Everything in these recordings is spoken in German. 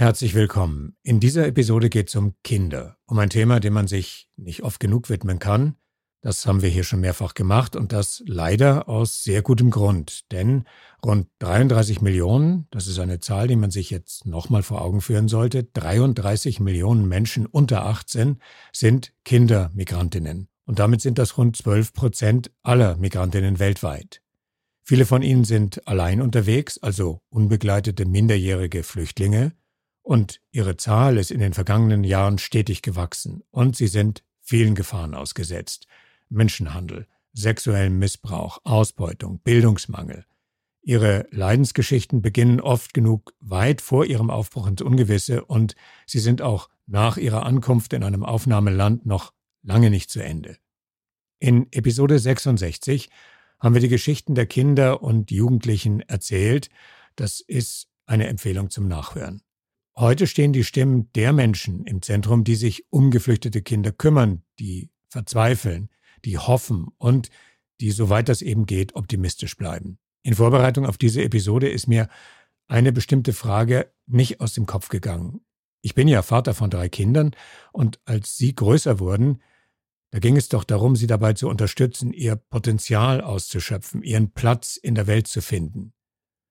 Herzlich willkommen. In dieser Episode geht es um Kinder, um ein Thema, dem man sich nicht oft genug widmen kann. Das haben wir hier schon mehrfach gemacht und das leider aus sehr gutem Grund. Denn rund 33 Millionen, das ist eine Zahl, die man sich jetzt nochmal vor Augen führen sollte, 33 Millionen Menschen unter 18 sind Kindermigrantinnen. Und damit sind das rund 12 Prozent aller Migrantinnen weltweit. Viele von ihnen sind allein unterwegs, also unbegleitete minderjährige Flüchtlinge. Und ihre Zahl ist in den vergangenen Jahren stetig gewachsen und sie sind vielen Gefahren ausgesetzt. Menschenhandel, sexuellem Missbrauch, Ausbeutung, Bildungsmangel. Ihre Leidensgeschichten beginnen oft genug weit vor ihrem Aufbruch ins Ungewisse und sie sind auch nach ihrer Ankunft in einem Aufnahmeland noch lange nicht zu Ende. In Episode 66 haben wir die Geschichten der Kinder und Jugendlichen erzählt. Das ist eine Empfehlung zum Nachhören. Heute stehen die Stimmen der Menschen im Zentrum, die sich um geflüchtete Kinder kümmern, die verzweifeln, die hoffen und die, soweit das eben geht, optimistisch bleiben. In Vorbereitung auf diese Episode ist mir eine bestimmte Frage nicht aus dem Kopf gegangen. Ich bin ja Vater von drei Kindern und als sie größer wurden, da ging es doch darum, sie dabei zu unterstützen, ihr Potenzial auszuschöpfen, ihren Platz in der Welt zu finden.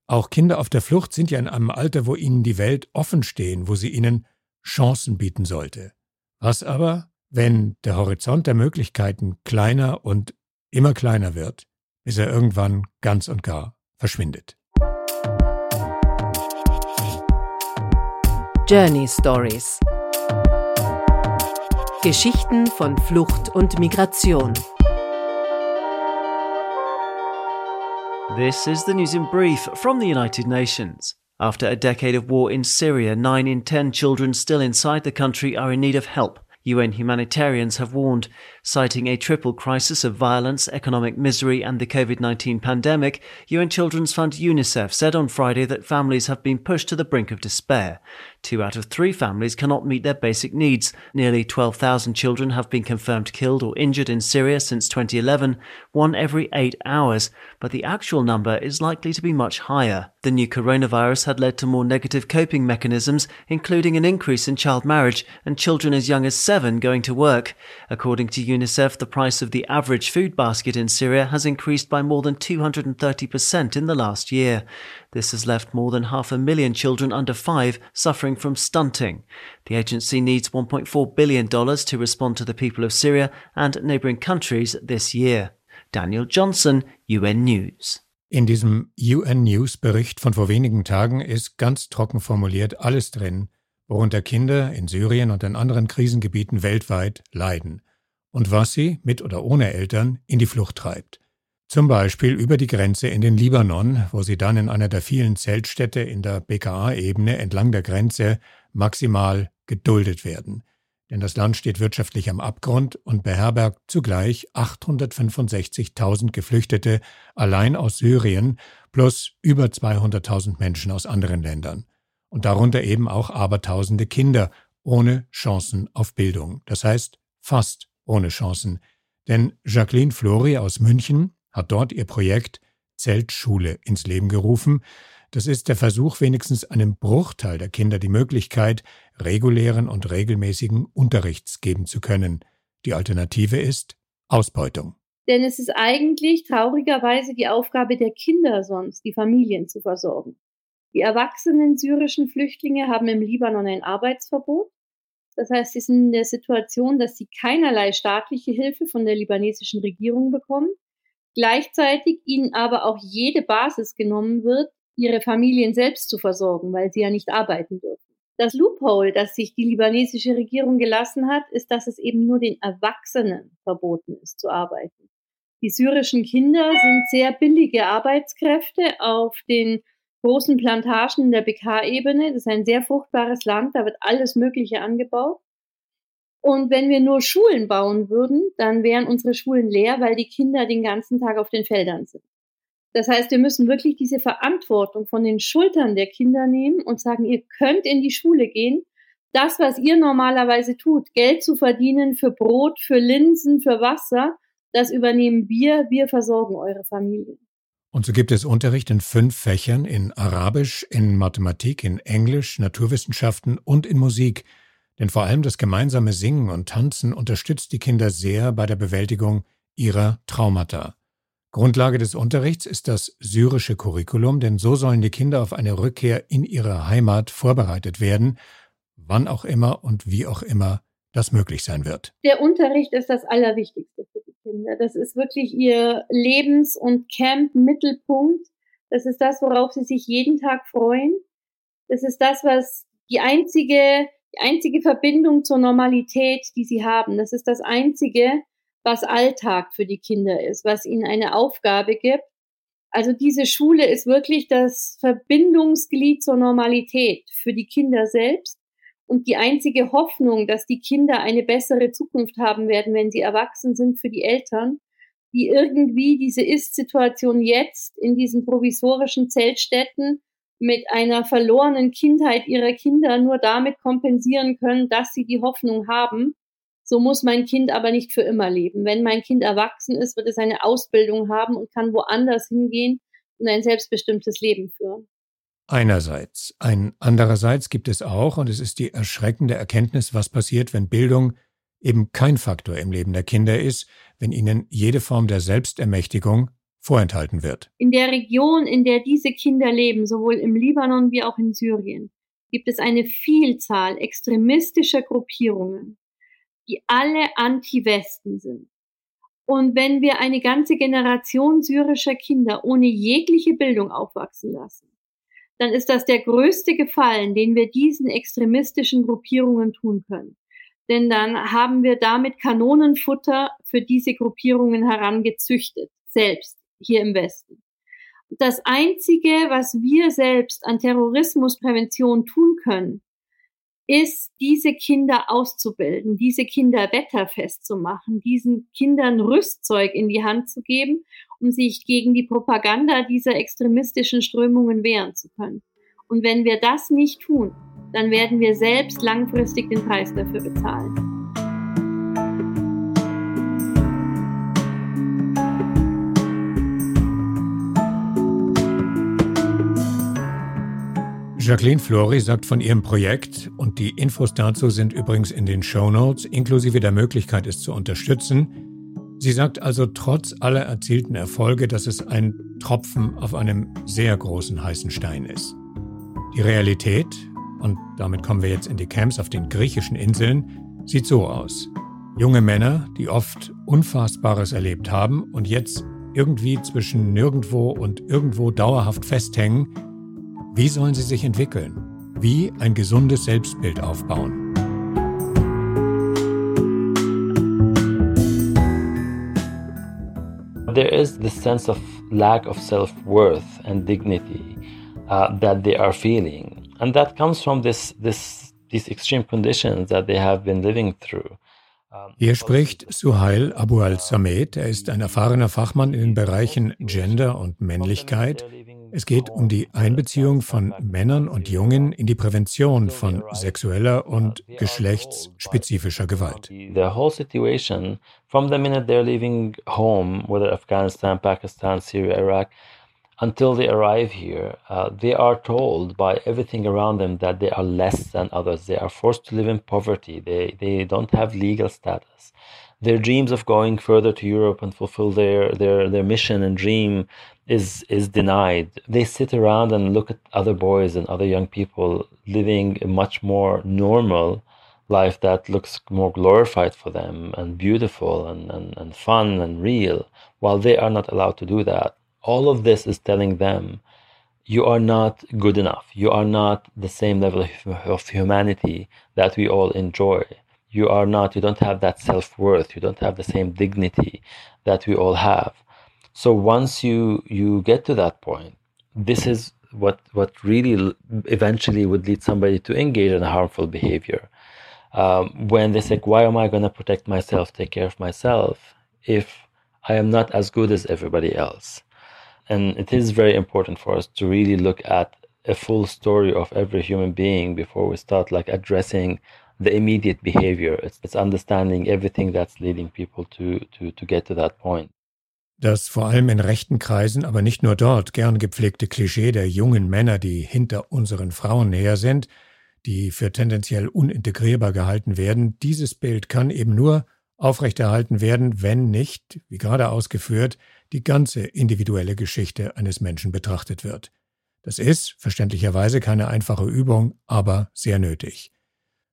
Auch Kinder auf der Flucht sind ja in einem Alter, wo ihnen die Welt offen stehen, wo sie ihnen Chancen bieten sollte. Was aber, wenn der Horizont der Möglichkeiten kleiner und immer kleiner wird, bis er irgendwann ganz und gar verschwindet? Journey Stories Geschichten von Flucht und Migration This is the news in brief from the United Nations. After a decade of war in Syria, 9 in 10 children still inside the country are in need of help. UN humanitarians have warned, citing a triple crisis of violence, economic misery, and the COVID 19 pandemic. UN Children's Fund UNICEF said on Friday that families have been pushed to the brink of despair. Two out of three families cannot meet their basic needs. Nearly 12,000 children have been confirmed killed or injured in Syria since 2011, one every eight hours, but the actual number is likely to be much higher. The new coronavirus had led to more negative coping mechanisms, including an increase in child marriage and children as young as seven going to work. According to UNICEF, the price of the average food basket in Syria has increased by more than 230% in the last year. This has left more than half a million children under five suffering from stunting. The agency needs $1.4 billion to respond to the people of Syria and neighboring countries this year. Daniel Johnson, UN News. In diesem UN News Bericht von vor wenigen Tagen ist ganz trocken formuliert alles drin, worunter Kinder in Syrien und in anderen Krisengebieten weltweit leiden und was sie, mit oder ohne Eltern, in die Flucht treibt. Zum Beispiel über die Grenze in den Libanon, wo sie dann in einer der vielen Zeltstädte in der BKA-Ebene entlang der Grenze maximal geduldet werden. Denn das Land steht wirtschaftlich am Abgrund und beherbergt zugleich 865.000 Geflüchtete allein aus Syrien plus über 200.000 Menschen aus anderen Ländern. Und darunter eben auch abertausende Kinder ohne Chancen auf Bildung. Das heißt fast ohne Chancen. Denn Jacqueline Flori aus München hat dort ihr Projekt Zeltschule ins Leben gerufen. Das ist der Versuch, wenigstens einem Bruchteil der Kinder die Möglichkeit, regulären und regelmäßigen Unterrichts geben zu können. Die Alternative ist Ausbeutung. Denn es ist eigentlich traurigerweise die Aufgabe der Kinder sonst, die Familien zu versorgen. Die erwachsenen syrischen Flüchtlinge haben im Libanon ein Arbeitsverbot. Das heißt, sie sind in der Situation, dass sie keinerlei staatliche Hilfe von der libanesischen Regierung bekommen gleichzeitig ihnen aber auch jede Basis genommen wird, ihre Familien selbst zu versorgen, weil sie ja nicht arbeiten dürfen. Das Loophole, das sich die libanesische Regierung gelassen hat, ist, dass es eben nur den Erwachsenen verboten ist zu arbeiten. Die syrischen Kinder sind sehr billige Arbeitskräfte auf den großen Plantagen in der BK-Ebene. Das ist ein sehr fruchtbares Land, da wird alles Mögliche angebaut. Und wenn wir nur Schulen bauen würden, dann wären unsere Schulen leer, weil die Kinder den ganzen Tag auf den Feldern sind. Das heißt, wir müssen wirklich diese Verantwortung von den Schultern der Kinder nehmen und sagen, ihr könnt in die Schule gehen. Das, was ihr normalerweise tut, Geld zu verdienen für Brot, für Linsen, für Wasser, das übernehmen wir. Wir versorgen eure Familien. Und so gibt es Unterricht in fünf Fächern in Arabisch, in Mathematik, in Englisch, Naturwissenschaften und in Musik. Denn vor allem das gemeinsame Singen und Tanzen unterstützt die Kinder sehr bei der Bewältigung ihrer Traumata. Grundlage des Unterrichts ist das syrische Curriculum, denn so sollen die Kinder auf eine Rückkehr in ihre Heimat vorbereitet werden, wann auch immer und wie auch immer das möglich sein wird. Der Unterricht ist das Allerwichtigste für die Kinder. Das ist wirklich ihr Lebens- und Camp-Mittelpunkt. Das ist das, worauf sie sich jeden Tag freuen. Das ist das, was die einzige, einzige Verbindung zur Normalität, die sie haben. Das ist das einzige, was Alltag für die Kinder ist, was ihnen eine Aufgabe gibt. Also diese Schule ist wirklich das Verbindungsglied zur Normalität für die Kinder selbst und die einzige Hoffnung, dass die Kinder eine bessere Zukunft haben werden, wenn sie erwachsen sind für die Eltern, die irgendwie diese Ist-Situation jetzt in diesen provisorischen Zeltstätten mit einer verlorenen Kindheit ihrer Kinder nur damit kompensieren können, dass sie die Hoffnung haben, so muss mein Kind aber nicht für immer leben. Wenn mein Kind erwachsen ist, wird es eine Ausbildung haben und kann woanders hingehen und ein selbstbestimmtes Leben führen. Einerseits. Ein andererseits gibt es auch, und es ist die erschreckende Erkenntnis, was passiert, wenn Bildung eben kein Faktor im Leben der Kinder ist, wenn ihnen jede Form der Selbstermächtigung vorenthalten wird. In der Region, in der diese Kinder leben, sowohl im Libanon wie auch in Syrien, gibt es eine Vielzahl extremistischer Gruppierungen, die alle Anti-Westen sind. Und wenn wir eine ganze Generation syrischer Kinder ohne jegliche Bildung aufwachsen lassen, dann ist das der größte Gefallen, den wir diesen extremistischen Gruppierungen tun können. Denn dann haben wir damit Kanonenfutter für diese Gruppierungen herangezüchtet, selbst hier im Westen. Das Einzige, was wir selbst an Terrorismusprävention tun können, ist, diese Kinder auszubilden, diese Kinder wetterfest zu machen, diesen Kindern Rüstzeug in die Hand zu geben, um sich gegen die Propaganda dieser extremistischen Strömungen wehren zu können. Und wenn wir das nicht tun, dann werden wir selbst langfristig den Preis dafür bezahlen. Jacqueline Flori sagt von ihrem Projekt und die Infos dazu sind übrigens in den Show Notes, inklusive der Möglichkeit, es zu unterstützen. Sie sagt also trotz aller erzielten Erfolge, dass es ein Tropfen auf einem sehr großen heißen Stein ist. Die Realität, und damit kommen wir jetzt in die Camps auf den griechischen Inseln, sieht so aus. Junge Männer, die oft Unfassbares erlebt haben und jetzt irgendwie zwischen nirgendwo und irgendwo dauerhaft festhängen, wie sollen sie sich entwickeln? Wie ein gesundes Selbstbild aufbauen? There is this sense of lack of self-worth and dignity uh, that they are feeling, and that comes from this, this, these extreme conditions that they have been living through. Hier spricht Suhail Abu al-Samed. Er ist ein erfahrener Fachmann in den Bereichen Gender und Männlichkeit es geht um die Einbeziehung von Männern und Jungen in die Prävention von sexueller und geschlechtsspezifischer Gewalt. The whole situation from the minute they're leaving home, whether Afghanistan, Pakistan, Syria, Iraq, until they arrive here, uh, they are told by everything around them that they are less than others. They are forced to live in poverty. They, they don't have legal status. Their dreams of going further to Europe and fulfill their, their, their mission and dream is is denied. They sit around and look at other boys and other young people living a much more normal life that looks more glorified for them and beautiful and, and, and fun and real, while they are not allowed to do that. All of this is telling them you are not good enough. You are not the same level of humanity that we all enjoy. You are not, you don't have that self worth. You don't have the same dignity that we all have. So once you you get to that point, this is what what really eventually would lead somebody to engage in a harmful behavior. Um, when they say, "Why am I going to protect myself, take care of myself, if I am not as good as everybody else?" And it is very important for us to really look at a full story of every human being before we start like addressing the immediate behavior. It's, it's understanding everything that's leading people to, to, to get to that point. Das vor allem in rechten Kreisen, aber nicht nur dort, gern gepflegte Klischee der jungen Männer, die hinter unseren Frauen her sind, die für tendenziell unintegrierbar gehalten werden, dieses Bild kann eben nur aufrechterhalten werden, wenn nicht, wie gerade ausgeführt, die ganze individuelle Geschichte eines Menschen betrachtet wird. Das ist verständlicherweise keine einfache Übung, aber sehr nötig.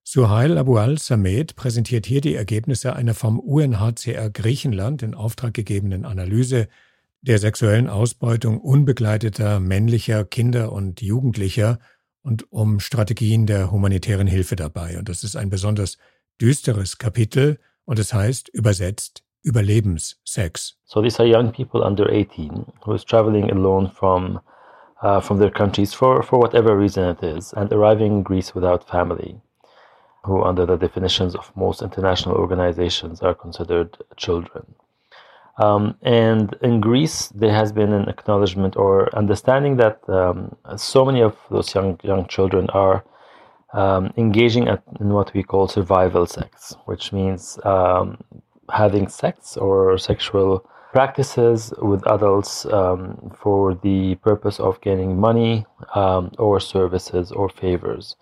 Suhail Abu al-Samed präsentiert hier die Ergebnisse einer vom UNHCR Griechenland in Auftrag gegebenen Analyse der sexuellen Ausbeutung unbegleiteter männlicher Kinder und Jugendlicher und um Strategien der humanitären Hilfe dabei. Und das ist ein besonders düsteres Kapitel und es heißt übersetzt Überlebenssex. So these are young people under 18 who is traveling alone from uh, from their countries for, for whatever reason it is and arriving in Greece without family. Who, under the definitions of most international organizations, are considered children. Um, and in Greece, there has been an acknowledgement or understanding that um, so many of those young young children are um, engaging at, in what we call survival sex, which means um, having sex or sexual practices with adults um, for the purpose of gaining money um, or services or favors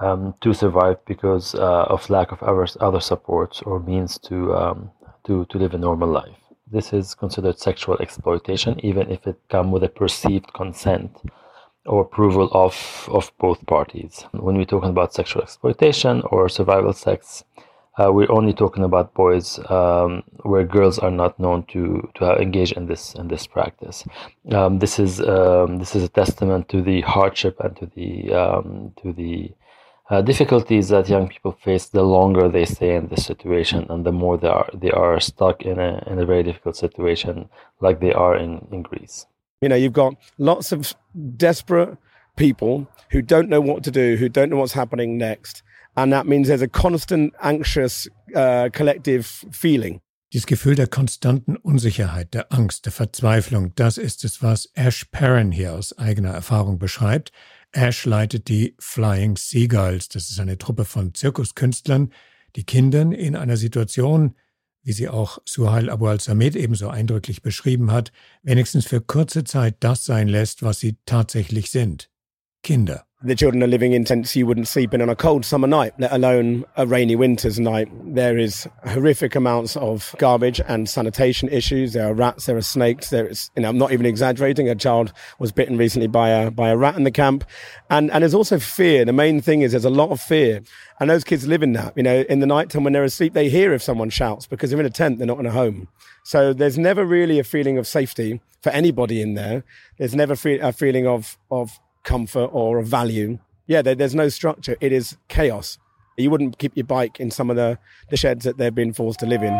um, to survive because uh, of lack of other, other supports or means to, um, to, to live a normal life. This is considered sexual exploitation, even if it comes with a perceived consent or approval of, of both parties. When we're talking about sexual exploitation or survival sex, uh, we're only talking about boys um, where girls are not known to to engage in this in this practice. Um, this is um, this is a testament to the hardship and to the um, to the uh, difficulties that young people face the longer they stay in this situation and the more they are they are stuck in a in a very difficult situation like they are in, in Greece. You know, you've got lots of desperate people who don't know what to do, who don't know what's happening next. And that means there's a constant anxious uh, collective feeling. Dieses Gefühl der konstanten Unsicherheit, der Angst, der Verzweiflung, das ist es, was Ash Perrin hier aus eigener Erfahrung beschreibt. Ash leitet die Flying Seagulls. Das ist eine Truppe von Zirkuskünstlern, die Kindern in einer Situation, wie sie auch Suhail Abu al-Samed ebenso eindrücklich beschrieben hat, wenigstens für kurze Zeit das sein lässt, was sie tatsächlich sind. Kinder. The children are living in tents you wouldn't sleep in on a cold summer night, let alone a rainy winter's night. There is horrific amounts of garbage and sanitation issues. There are rats, there are snakes. There is, you know, I'm not even exaggerating. A child was bitten recently by a by a rat in the camp, and and there's also fear. The main thing is there's a lot of fear, and those kids live in that. You know, in the night time when they're asleep, they hear if someone shouts because they're in a tent, they're not in a home. So there's never really a feeling of safety for anybody in there. There's never a feeling of of comfort or a value. Yeah, there, there's no structure. It is chaos. You wouldn't keep your bike in some of the, the sheds that they've been forced to live in.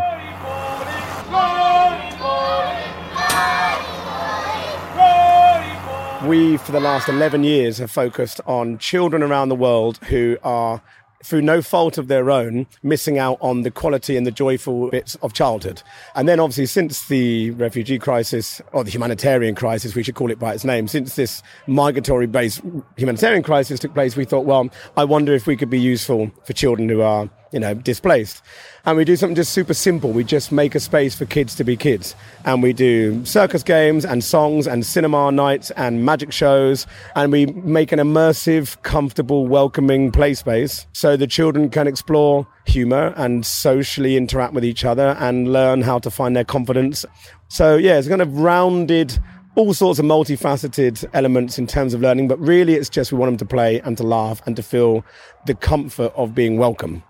We, for the last 11 years, have focused on children around the world who are through no fault of their own, missing out on the quality and the joyful bits of childhood. And then, obviously, since the refugee crisis, or the humanitarian crisis, we should call it by its name, since this migratory based humanitarian crisis took place, we thought, well, I wonder if we could be useful for children who are you know, displaced. And we do something just super simple. We just make a space for kids to be kids. And we do circus games and songs and cinema nights and magic shows. And we make an immersive, comfortable, welcoming play space so the children can explore humor and socially interact with each other and learn how to find their confidence. So, yeah, it's kind of rounded all sorts of multifaceted elements in terms of learning, but really it's just we want them to play and to laugh and to feel the comfort of being welcome.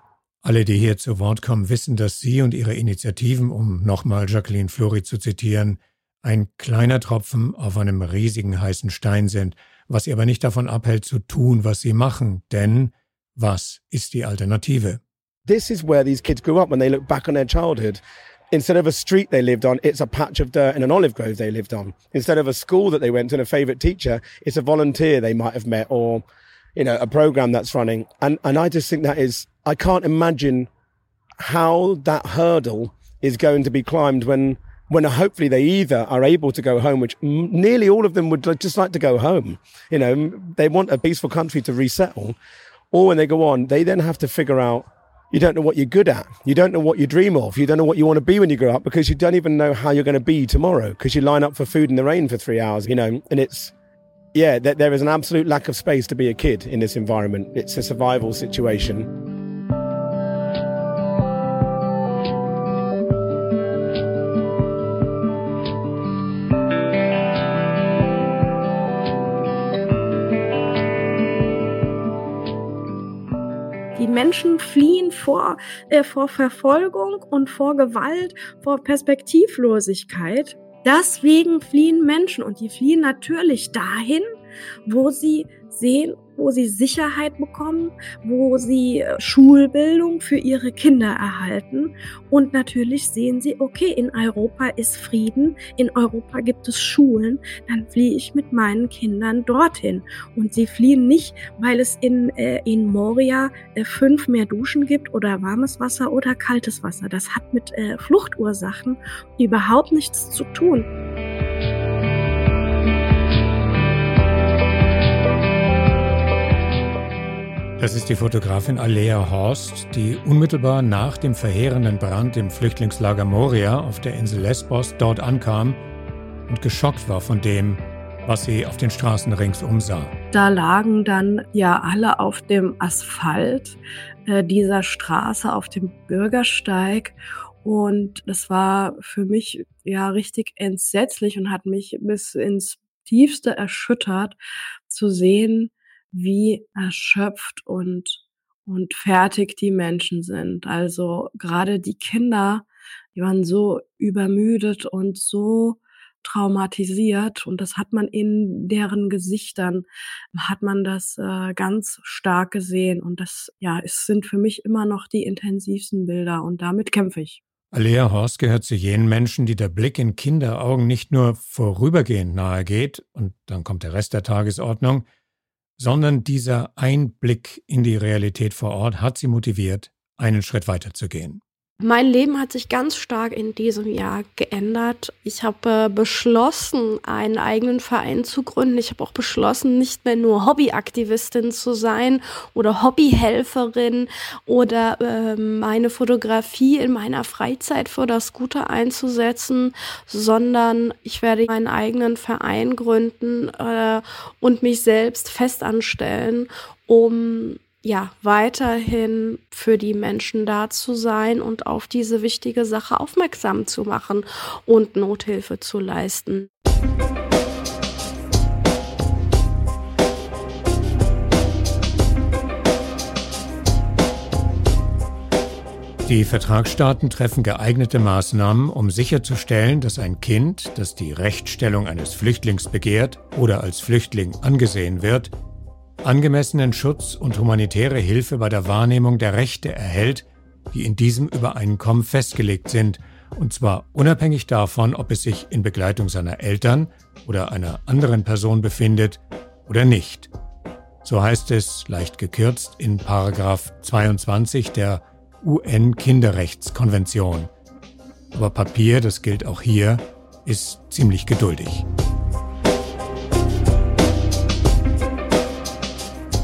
Alle, die hier zu Wort kommen, wissen, dass Sie und Ihre Initiativen, um nochmal Jacqueline Flori zu zitieren, ein kleiner Tropfen auf einem riesigen heißen Stein sind, was Sie aber nicht davon abhält zu tun, was Sie machen, denn was ist die Alternative? This is where these kids grew up when they look back on their childhood. Instead of a street they lived on, it's a patch of dirt in an olive grove they lived on. Instead of a school that they went to and a favorite teacher, it's a volunteer they might have met or you know, a program that's running. And, and I just think that is, I can't imagine how that hurdle is going to be climbed when, when hopefully they either are able to go home, which nearly all of them would just like to go home. You know, they want a peaceful country to resettle. Or when they go on, they then have to figure out, you don't know what you're good at. You don't know what you dream of. You don't know what you want to be when you grow up because you don't even know how you're going to be tomorrow because you line up for food in the rain for three hours, you know, and it's, yeah, there is an absolute lack of space to be a kid in this environment. It's a survival situation. Menschen fliehen vor, äh, vor Verfolgung und vor Gewalt, vor Perspektivlosigkeit. Deswegen fliehen Menschen und die fliehen natürlich dahin, wo sie sehen, wo sie Sicherheit bekommen, wo sie äh, Schulbildung für ihre Kinder erhalten. Und natürlich sehen sie, okay, in Europa ist Frieden, in Europa gibt es Schulen, dann fliehe ich mit meinen Kindern dorthin. Und sie fliehen nicht, weil es in, äh, in Moria äh, fünf mehr Duschen gibt oder warmes Wasser oder kaltes Wasser. Das hat mit äh, Fluchtursachen überhaupt nichts zu tun. Das ist die Fotografin Alea Horst, die unmittelbar nach dem verheerenden Brand im Flüchtlingslager Moria auf der Insel Lesbos dort ankam und geschockt war von dem, was sie auf den Straßen ringsum sah. Da lagen dann ja alle auf dem Asphalt äh, dieser Straße, auf dem Bürgersteig. Und das war für mich ja richtig entsetzlich und hat mich bis ins Tiefste erschüttert zu sehen, wie erschöpft und, und fertig die Menschen sind. Also gerade die Kinder, die waren so übermüdet und so traumatisiert und das hat man in deren Gesichtern, hat man das äh, ganz stark gesehen und das, ja, es sind für mich immer noch die intensivsten Bilder und damit kämpfe ich. Alea Horst gehört zu jenen Menschen, die der Blick in Kinderaugen nicht nur vorübergehend nahe geht und dann kommt der Rest der Tagesordnung, sondern dieser Einblick in die Realität vor Ort hat sie motiviert, einen Schritt weiter zu gehen. Mein Leben hat sich ganz stark in diesem Jahr geändert. Ich habe äh, beschlossen, einen eigenen Verein zu gründen. Ich habe auch beschlossen, nicht mehr nur Hobbyaktivistin zu sein oder Hobbyhelferin oder äh, meine Fotografie in meiner Freizeit für das Gute einzusetzen, sondern ich werde meinen eigenen Verein gründen äh, und mich selbst festanstellen, um ja, weiterhin für die Menschen da zu sein und auf diese wichtige Sache aufmerksam zu machen und Nothilfe zu leisten. Die Vertragsstaaten treffen geeignete Maßnahmen, um sicherzustellen, dass ein Kind, das die Rechtsstellung eines Flüchtlings begehrt oder als Flüchtling angesehen wird, angemessenen Schutz und humanitäre Hilfe bei der Wahrnehmung der Rechte erhält, die in diesem Übereinkommen festgelegt sind, und zwar unabhängig davon, ob es sich in Begleitung seiner Eltern oder einer anderen Person befindet oder nicht. So heißt es leicht gekürzt in Paragraph 22 der UN-Kinderrechtskonvention. Aber Papier, das gilt auch hier, ist ziemlich geduldig.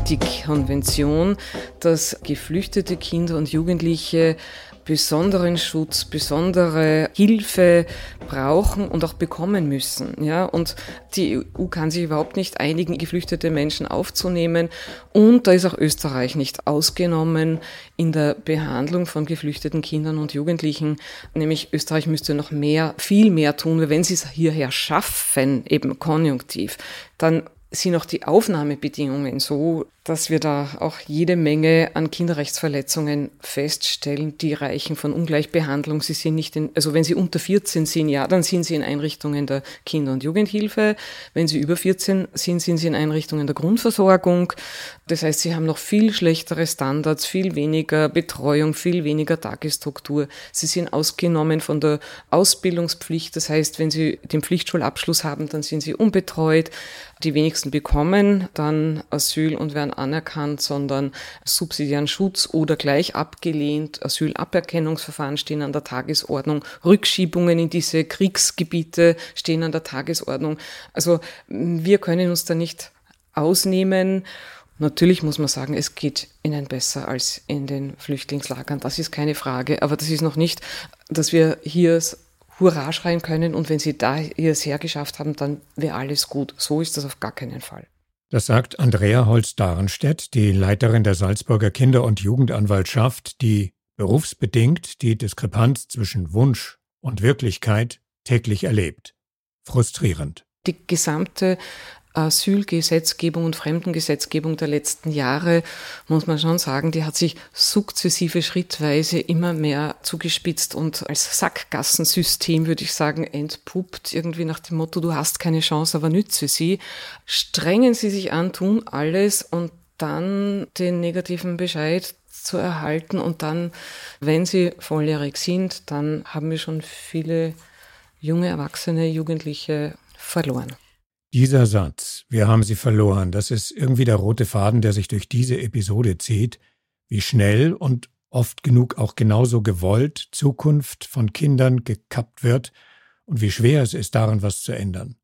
Die Konvention, dass geflüchtete Kinder und Jugendliche besonderen Schutz, besondere Hilfe brauchen und auch bekommen müssen. Ja, und die EU kann sich überhaupt nicht einigen, geflüchtete Menschen aufzunehmen. Und da ist auch Österreich nicht ausgenommen in der Behandlung von geflüchteten Kindern und Jugendlichen. Nämlich Österreich müsste noch mehr, viel mehr tun, weil wenn sie es hierher schaffen, eben konjunktiv, dann sind auch die Aufnahmebedingungen so, dass wir da auch jede Menge an Kinderrechtsverletzungen feststellen, die reichen von Ungleichbehandlung. Sie sind nicht in, also wenn sie unter 14 sind, ja, dann sind sie in Einrichtungen der Kinder- und Jugendhilfe. Wenn sie über 14 sind, sind sie in Einrichtungen der Grundversorgung. Das heißt, sie haben noch viel schlechtere Standards, viel weniger Betreuung, viel weniger Tagesstruktur. Sie sind ausgenommen von der Ausbildungspflicht. Das heißt, wenn sie den Pflichtschulabschluss haben, dann sind sie unbetreut. Die wenigsten bekommen dann Asyl und werden anerkannt, sondern subsidiären Schutz oder gleich abgelehnt. Asylaberkennungsverfahren stehen an der Tagesordnung. Rückschiebungen in diese Kriegsgebiete stehen an der Tagesordnung. Also wir können uns da nicht ausnehmen. Natürlich muss man sagen, es geht ihnen besser als in den Flüchtlingslagern. Das ist keine Frage. Aber das ist noch nicht, dass wir hier Hurra schreien können und wenn sie da ihr sehr geschafft haben, dann wäre alles gut. So ist das auf gar keinen Fall. Das sagt Andrea Holz-Darenstedt, die Leiterin der Salzburger Kinder- und Jugendanwaltschaft, die berufsbedingt die Diskrepanz zwischen Wunsch und Wirklichkeit täglich erlebt. Frustrierend. Die gesamte Asylgesetzgebung und Fremdengesetzgebung der letzten Jahre, muss man schon sagen, die hat sich sukzessive schrittweise immer mehr zugespitzt und als Sackgassensystem, würde ich sagen, entpuppt, irgendwie nach dem Motto, du hast keine Chance, aber nütze sie. Strengen sie sich an, tun alles und dann den negativen Bescheid zu erhalten und dann, wenn sie volljährig sind, dann haben wir schon viele junge Erwachsene, Jugendliche verloren. Dieser Satz, wir haben sie verloren, das ist irgendwie der rote Faden, der sich durch diese Episode zieht, wie schnell und oft genug auch genauso gewollt Zukunft von Kindern gekappt wird und wie schwer es ist, daran was zu ändern.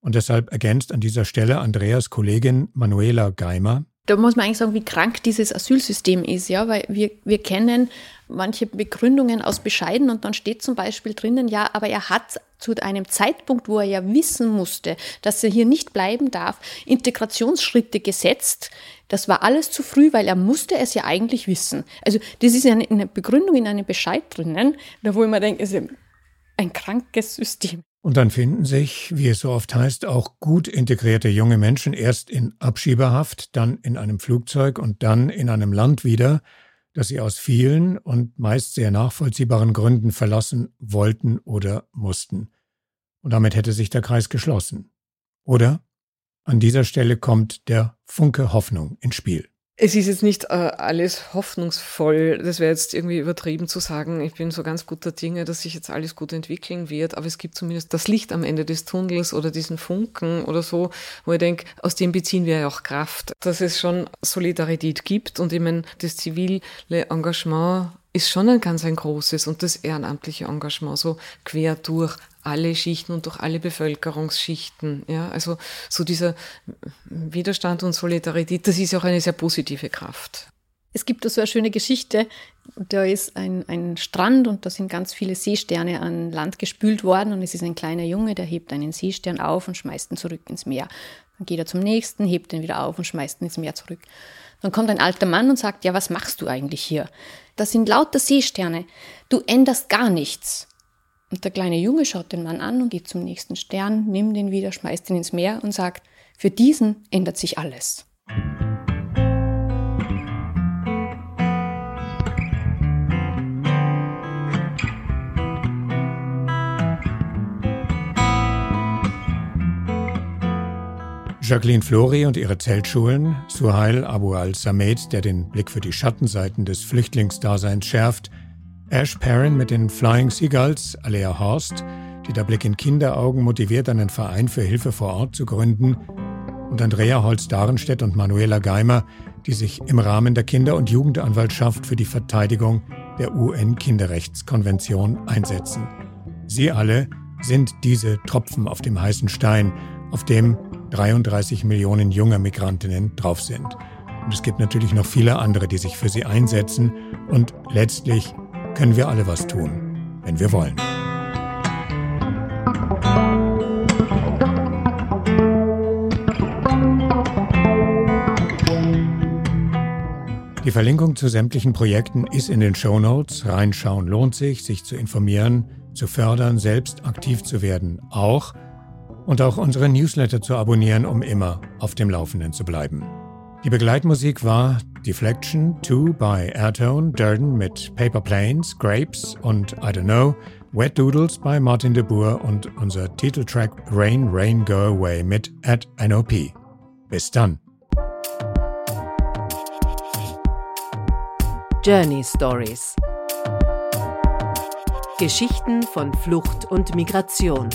Und deshalb ergänzt an dieser Stelle Andreas Kollegin Manuela Geimer, da muss man eigentlich sagen, wie krank dieses Asylsystem ist, ja, weil wir, wir kennen manche Begründungen aus Bescheiden und dann steht zum Beispiel drinnen, ja, aber er hat zu einem Zeitpunkt, wo er ja wissen musste, dass er hier nicht bleiben darf, Integrationsschritte gesetzt. Das war alles zu früh, weil er musste es ja eigentlich wissen. Also das ist ja eine Begründung in einem Bescheid drinnen, da wo ich mir denke, ist ein krankes System. Und dann finden sich, wie es so oft heißt, auch gut integrierte junge Menschen erst in Abschiebehaft, dann in einem Flugzeug und dann in einem Land wieder, das sie aus vielen und meist sehr nachvollziehbaren Gründen verlassen wollten oder mussten. Und damit hätte sich der Kreis geschlossen. Oder? An dieser Stelle kommt der Funke Hoffnung ins Spiel. Es ist jetzt nicht äh, alles hoffnungsvoll. Das wäre jetzt irgendwie übertrieben zu sagen, ich bin so ganz guter Dinge, dass sich jetzt alles gut entwickeln wird. Aber es gibt zumindest das Licht am Ende des Tunnels oder diesen Funken oder so, wo ich denke, aus dem beziehen wir ja auch Kraft, dass es schon Solidarität gibt und ich meine, das zivile Engagement ist schon ein ganz ein großes und das ehrenamtliche Engagement so quer durch alle Schichten und durch alle Bevölkerungsschichten. Ja, also so dieser Widerstand und Solidarität, das ist ja auch eine sehr positive Kraft. Es gibt da so eine schöne Geschichte. Da ist ein, ein Strand und da sind ganz viele Seesterne an Land gespült worden und es ist ein kleiner Junge, der hebt einen Seestern auf und schmeißt ihn zurück ins Meer. Dann geht er zum nächsten, hebt ihn wieder auf und schmeißt ihn ins Meer zurück. Dann kommt ein alter Mann und sagt, ja, was machst du eigentlich hier? Das sind lauter Seesterne. Du änderst gar nichts. Und der kleine Junge schaut den Mann an und geht zum nächsten Stern, nimmt ihn wieder, schmeißt ihn ins Meer und sagt, für diesen ändert sich alles. Jacqueline Flori und ihre Zeltschulen, Suhail Abu al-Samed, der den Blick für die Schattenseiten des Flüchtlingsdaseins schärft, Ash Perrin mit den Flying Seagulls, Alea Horst, die der Blick in Kinderaugen motiviert, einen Verein für Hilfe vor Ort zu gründen, und Andrea Holz-Darenstedt und Manuela Geimer, die sich im Rahmen der Kinder- und Jugendanwaltschaft für die Verteidigung der UN-Kinderrechtskonvention einsetzen. Sie alle sind diese Tropfen auf dem heißen Stein, auf dem 33 Millionen junger Migrantinnen drauf sind. Und es gibt natürlich noch viele andere, die sich für sie einsetzen und letztlich können wir alle was tun, wenn wir wollen. Die Verlinkung zu sämtlichen Projekten ist in den Show Notes. Reinschauen lohnt sich, sich zu informieren, zu fördern, selbst aktiv zu werden, auch und auch unsere Newsletter zu abonnieren, um immer auf dem Laufenden zu bleiben. Die Begleitmusik war Deflection 2 by Airtone Durden mit Paper Planes, Grapes und I Don't Know, Wet Doodles by Martin de Boer und unser Titeltrack Rain, Rain, Go Away mit at NOP. Bis dann. Journey Stories Geschichten von Flucht und Migration.